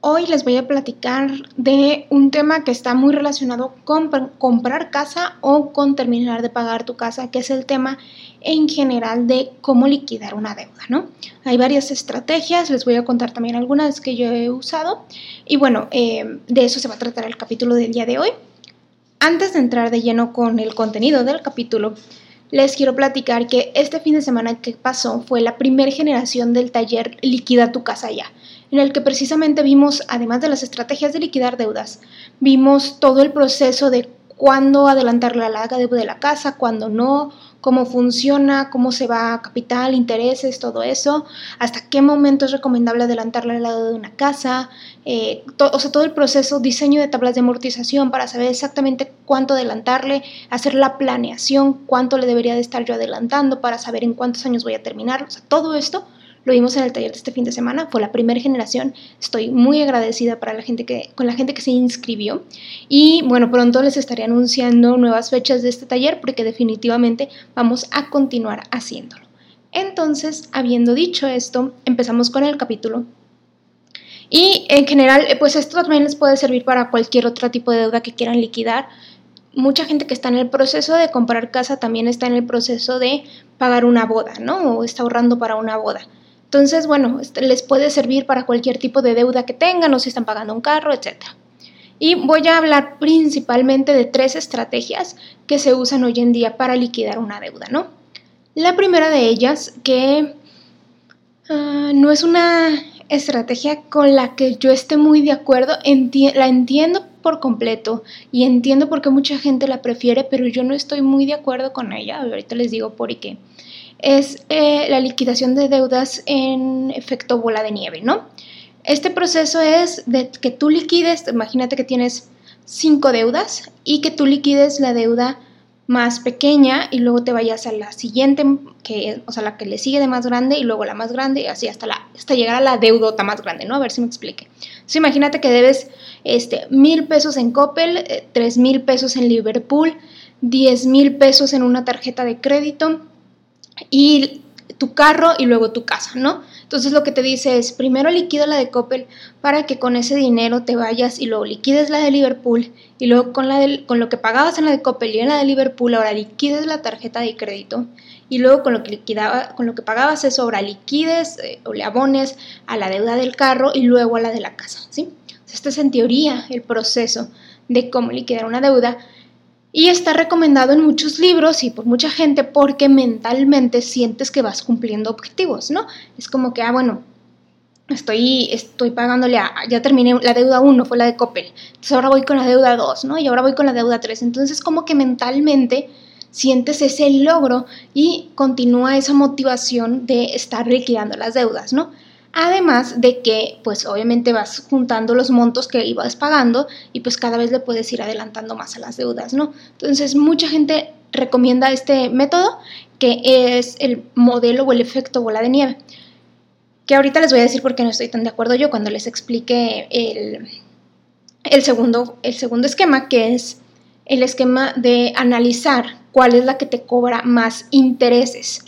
Hoy les voy a platicar de un tema que está muy relacionado con comprar casa o con terminar de pagar tu casa, que es el tema en general de cómo liquidar una deuda, ¿no? Hay varias estrategias, les voy a contar también algunas que yo he usado y bueno, eh, de eso se va a tratar el capítulo del día de hoy. Antes de entrar de lleno con el contenido del capítulo, les quiero platicar que este fin de semana que pasó fue la primera generación del taller Liquida tu casa ya en el que precisamente vimos, además de las estrategias de liquidar deudas, vimos todo el proceso de cuándo adelantar la larga deuda de la casa, cuándo no, cómo funciona, cómo se va capital, intereses, todo eso, hasta qué momento es recomendable adelantar la deuda de una casa, eh, o sea, todo el proceso, diseño de tablas de amortización para saber exactamente cuánto adelantarle, hacer la planeación, cuánto le debería de estar yo adelantando para saber en cuántos años voy a terminar, o sea, todo esto lo vimos en el taller de este fin de semana, fue la primera generación. Estoy muy agradecida para la gente que, con la gente que se inscribió. Y bueno, pronto les estaré anunciando nuevas fechas de este taller porque definitivamente vamos a continuar haciéndolo. Entonces, habiendo dicho esto, empezamos con el capítulo. Y en general, pues esto también les puede servir para cualquier otro tipo de deuda que quieran liquidar mucha gente que está en el proceso de comprar casa también está en el proceso de pagar una boda, ¿no? O está ahorrando para una boda. Entonces, bueno, este, les puede servir para cualquier tipo de deuda que tengan o si están pagando un carro, etc. Y voy a hablar principalmente de tres estrategias que se usan hoy en día para liquidar una deuda, ¿no? La primera de ellas, que ah, no es una estrategia con la que yo esté muy de acuerdo, la entiendo por completo y entiendo por qué mucha gente la prefiere, pero yo no estoy muy de acuerdo con ella. Ahorita les digo por qué es eh, la liquidación de deudas en efecto bola de nieve, ¿no? Este proceso es de que tú liquides, imagínate que tienes cinco deudas y que tú liquides la deuda más pequeña y luego te vayas a la siguiente, que, o sea, la que le sigue de más grande y luego la más grande y así hasta, la, hasta llegar a la deudota más grande, ¿no? A ver si me explique. Entonces imagínate que debes este, mil pesos en Coppel, eh, tres mil pesos en Liverpool, diez mil pesos en una tarjeta de crédito, y tu carro y luego tu casa, ¿no? Entonces lo que te dice es, primero liquida la de Coppel para que con ese dinero te vayas y luego liquides la de Liverpool y luego con, la con lo que pagabas en la de Coppel y en la de Liverpool ahora liquides la tarjeta de crédito y luego con lo que, liquidaba, con lo que pagabas eso ahora liquides eh, o le abones a la deuda del carro y luego a la de la casa, ¿sí? Este es en teoría el proceso de cómo liquidar una deuda y está recomendado en muchos libros y por mucha gente porque mentalmente sientes que vas cumpliendo objetivos, ¿no? Es como que, ah, bueno, estoy, estoy pagándole a, ya terminé la deuda 1, fue la de Coppel, entonces ahora voy con la deuda 2, ¿no? Y ahora voy con la deuda 3. Entonces como que mentalmente sientes ese logro y continúa esa motivación de estar liquidando las deudas, ¿no? Además de que, pues obviamente vas juntando los montos que ibas pagando y pues cada vez le puedes ir adelantando más a las deudas, ¿no? Entonces, mucha gente recomienda este método que es el modelo o el efecto bola de nieve. Que ahorita les voy a decir por qué no estoy tan de acuerdo yo cuando les explique el, el, segundo, el segundo esquema, que es el esquema de analizar cuál es la que te cobra más intereses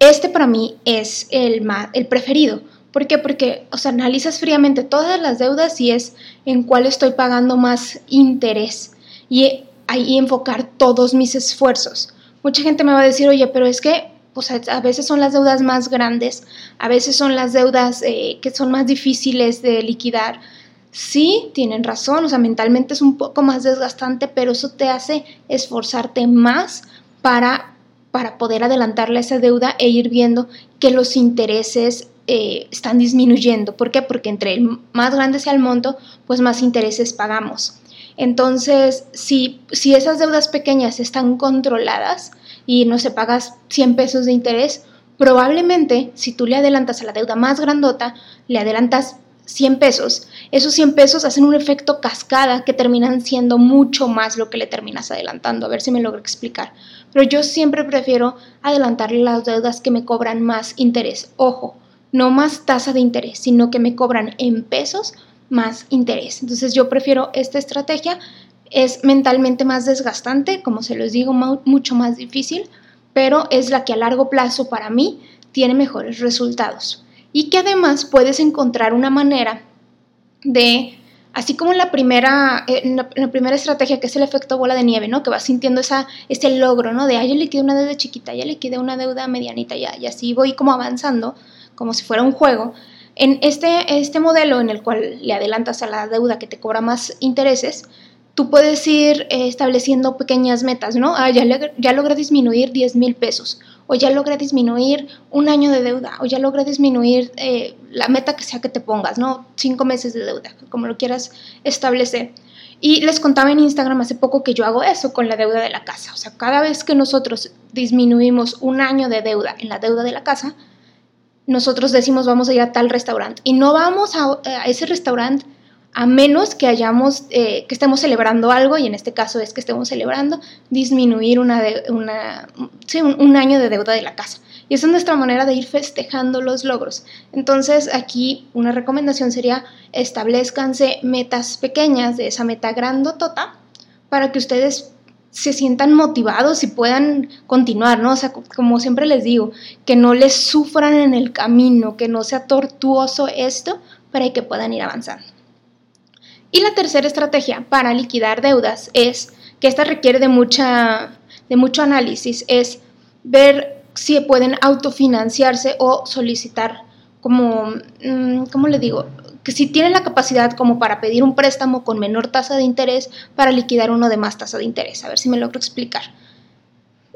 este para mí es el, el preferido. ¿Por qué? Porque, o sea, analizas fríamente todas las deudas y es en cuál estoy pagando más interés y ahí enfocar todos mis esfuerzos. Mucha gente me va a decir, oye, pero es que pues, a veces son las deudas más grandes, a veces son las deudas eh, que son más difíciles de liquidar. Sí, tienen razón, o sea, mentalmente es un poco más desgastante, pero eso te hace esforzarte más para para poder adelantarle esa deuda e ir viendo que los intereses eh, están disminuyendo. ¿Por qué? Porque entre el más grande sea el monto, pues más intereses pagamos. Entonces, si, si esas deudas pequeñas están controladas y no se pagas 100 pesos de interés, probablemente si tú le adelantas a la deuda más grandota, le adelantas 100 pesos, esos 100 pesos hacen un efecto cascada que terminan siendo mucho más lo que le terminas adelantando. A ver si me logro explicar. Pero yo siempre prefiero adelantarle las deudas que me cobran más interés. Ojo, no más tasa de interés, sino que me cobran en pesos más interés. Entonces yo prefiero esta estrategia. Es mentalmente más desgastante, como se los digo, mucho más difícil, pero es la que a largo plazo para mí tiene mejores resultados. Y que además puedes encontrar una manera de, así como en la primera, en la, primera estrategia que es el efecto bola de nieve, ¿no? Que vas sintiendo esa, ese logro, ¿no? De, ah, ya liquidé una deuda chiquita, ya liquidé una deuda medianita, ya, y así voy como avanzando, como si fuera un juego en este, este modelo en el cual le adelantas a la deuda que te cobra más intereses, tú puedes ir eh, estableciendo pequeñas metas, ¿no? Ah, ya, ya logré disminuir 10 mil pesos, o ya logré disminuir un año de deuda, o ya logré disminuir eh, la meta que sea que te pongas, ¿no? Cinco meses de deuda, como lo quieras establecer. Y les contaba en Instagram hace poco que yo hago eso con la deuda de la casa. O sea, cada vez que nosotros disminuimos un año de deuda en la deuda de la casa, nosotros decimos vamos a ir a tal restaurante y no vamos a, ese restaurante a menos que hayamos, eh, que estemos celebrando algo, y en este caso es que estemos celebrando, disminuir una, una un, año de deuda de la casa. Y esa es nuestra manera de ir festejando los logros. Entonces aquí una recomendación sería establezcanse metas pequeñas de esa meta grandotota para que ustedes se sientan motivados y puedan continuar, ¿no? O sea, como siempre les digo, que no les sufran en el camino, que no sea tortuoso esto para que puedan ir avanzando. Y la tercera estrategia para liquidar deudas es, que esta requiere de, mucha, de mucho análisis, es ver si pueden autofinanciarse o solicitar como, mm, ¿cómo le digo? que si tienen la capacidad como para pedir un préstamo con menor tasa de interés para liquidar uno de más tasa de interés. A ver si me logro explicar.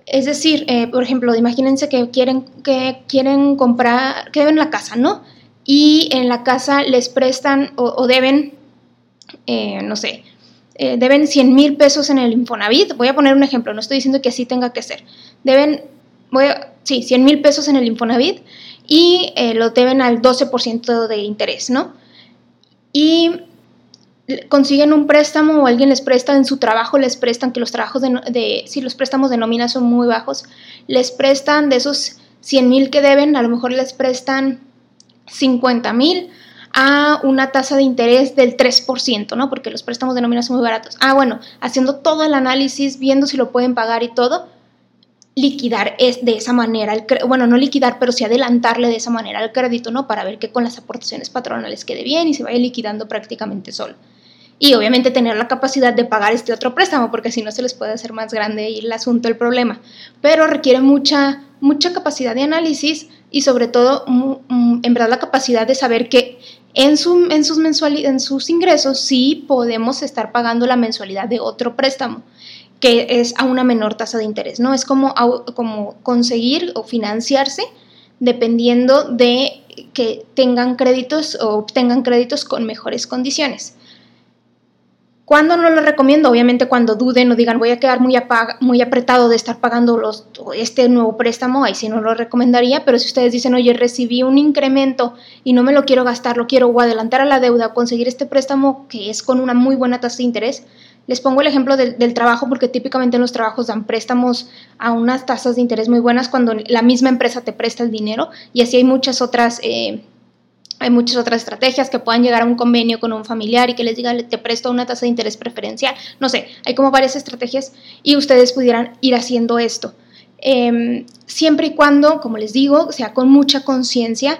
Es decir, eh, por ejemplo, imagínense que quieren, que quieren comprar, que deben la casa, ¿no? Y en la casa les prestan o, deben, eh, no sé, eh, deben 100 mil pesos en el Infonavit. Voy a poner un ejemplo, no estoy diciendo que así tenga que ser. Deben, sí, 100 mil pesos en el Infonavit y lo deben al 12% de interés, ¿no? y consiguen un préstamo o alguien les presta en su trabajo, les prestan que los trabajos de, si los préstamos de nómina son muy bajos, les prestan de esos 100 mil que deben, a lo mejor les prestan 50 mil a una tasa de interés del 3%, ¿no? Porque los préstamos de nómina son muy baratos. Ah, bueno, haciendo todo el análisis, viendo si lo pueden pagar y todo, liquidar es de esa manera, el, bueno, no liquidar, pero sí adelantarle de esa manera el crédito, ¿no? Para ver que con las aportaciones patronales quede bien y se vaya liquidando prácticamente solo. Y obviamente tener la capacidad de pagar este otro préstamo, porque si no se les puede hacer más grande el asunto, el problema. Pero requiere mucha, mucha capacidad de análisis y sobre todo, en verdad, la capacidad de saber que en, su, en, sus en sus ingresos sí podemos estar pagando la mensualidad de otro préstamo que es a una menor tasa de interés, ¿no? Es como, como conseguir o financiarse dependiendo de que tengan créditos o obtengan créditos con mejores condiciones. ¿Cuándo no lo recomiendo? Obviamente cuando duden o digan voy a quedar muy, muy apretado de estar pagando los, este nuevo préstamo, ahí sí no lo recomendaría, pero si ustedes dicen, oye, recibí un incremento y no me lo quiero gastar, lo quiero adelantar a la deuda o conseguir este préstamo que es con una muy buena tasa de interés, les pongo el ejemplo del, trabajo porque típicamente en los trabajos dan préstamos a unas tasas de interés muy buenas cuando la misma empresa te presta el dinero y así hay muchas otras... Eh, hay muchas otras estrategias que puedan llegar a un convenio con un familiar y que les diga, te presto una tasa de interés preferencial. No sé, hay como varias estrategias y ustedes pudieran ir haciendo esto. Em, siempre y cuando, como les digo, sea con mucha conciencia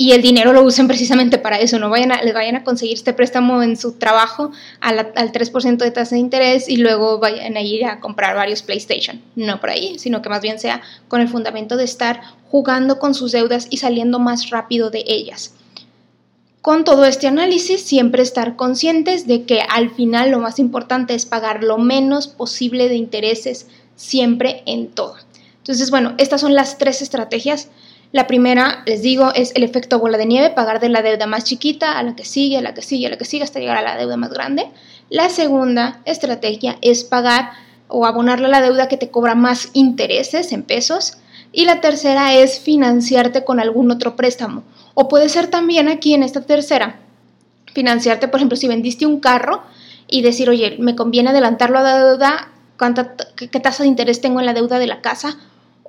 y el dinero lo usen precisamente para eso, no vayan a, les vayan a conseguir este préstamo en su trabajo al 3% de tasa de interés y luego vayan a ir a comprar varios PlayStation. No por ahí, sino que más bien sea con el fundamento de estar jugando con sus deudas y saliendo más rápido de ellas. Con todo este análisis, siempre estar conscientes de que al final lo más importante es pagar lo menos posible de intereses siempre en todo. Entonces, bueno, estas son las tres estrategias la primera, les digo, es el efecto bola de nieve, pagar de la deuda más chiquita a la que sigue, a la que sigue, a la que sigue hasta llegar a la deuda más grande. La segunda estrategia es pagar o abonarle a la deuda que te cobra más intereses en pesos. Y la tercera es financiarte con algún otro préstamo. O puede ser también aquí en esta tercera, financiarte, por ejemplo, si vendiste un carro y decir, oye, me conviene adelantarlo a la deuda, ¿cuánta, qué, qué tasa de interés tengo en la deuda de la casa?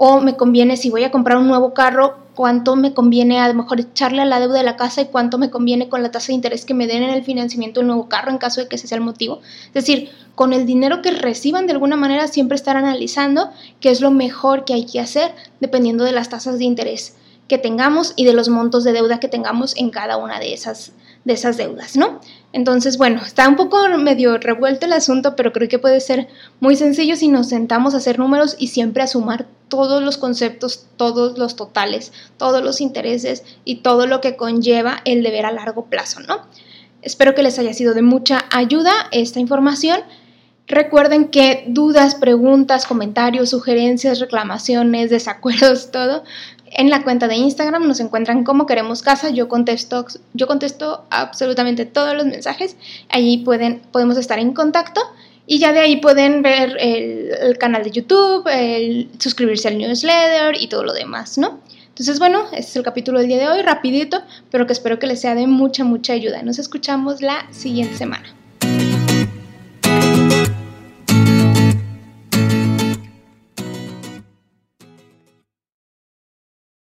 O me conviene, si voy a comprar un nuevo carro, cuánto me conviene a lo mejor echarle a la deuda de la casa y cuánto me conviene con la tasa de interés que me den en el financiamiento del nuevo carro en caso de que ese sea el motivo. Es decir, con el dinero que reciban de alguna manera siempre estar analizando qué es lo mejor que hay que hacer dependiendo de las tasas de interés que tengamos y de los montos de deuda que tengamos en cada una de esas, de esas deudas, ¿no? Entonces, bueno, está un poco medio revuelto el asunto, pero creo que puede ser muy sencillo si nos sentamos a hacer números y siempre a sumar todos los conceptos, todos los totales, todos los intereses y todo lo que conlleva el deber a largo plazo, ¿no? Espero que les haya sido de mucha ayuda esta información. Recuerden que dudas, preguntas, comentarios, sugerencias, reclamaciones, desacuerdos, todo, en la cuenta de Instagram nos encuentran como queremos casa. Yo contesto, yo contesto absolutamente todos los mensajes. Allí pueden, podemos estar en contacto y ya de ahí pueden ver el, canal de YouTube, el, suscribirse al newsletter y todo lo demás, ¿no? Entonces, bueno, este es el capítulo del día de hoy, rapidito, pero que espero que les sea de mucha, mucha ayuda. Nos escuchamos la siguiente semana.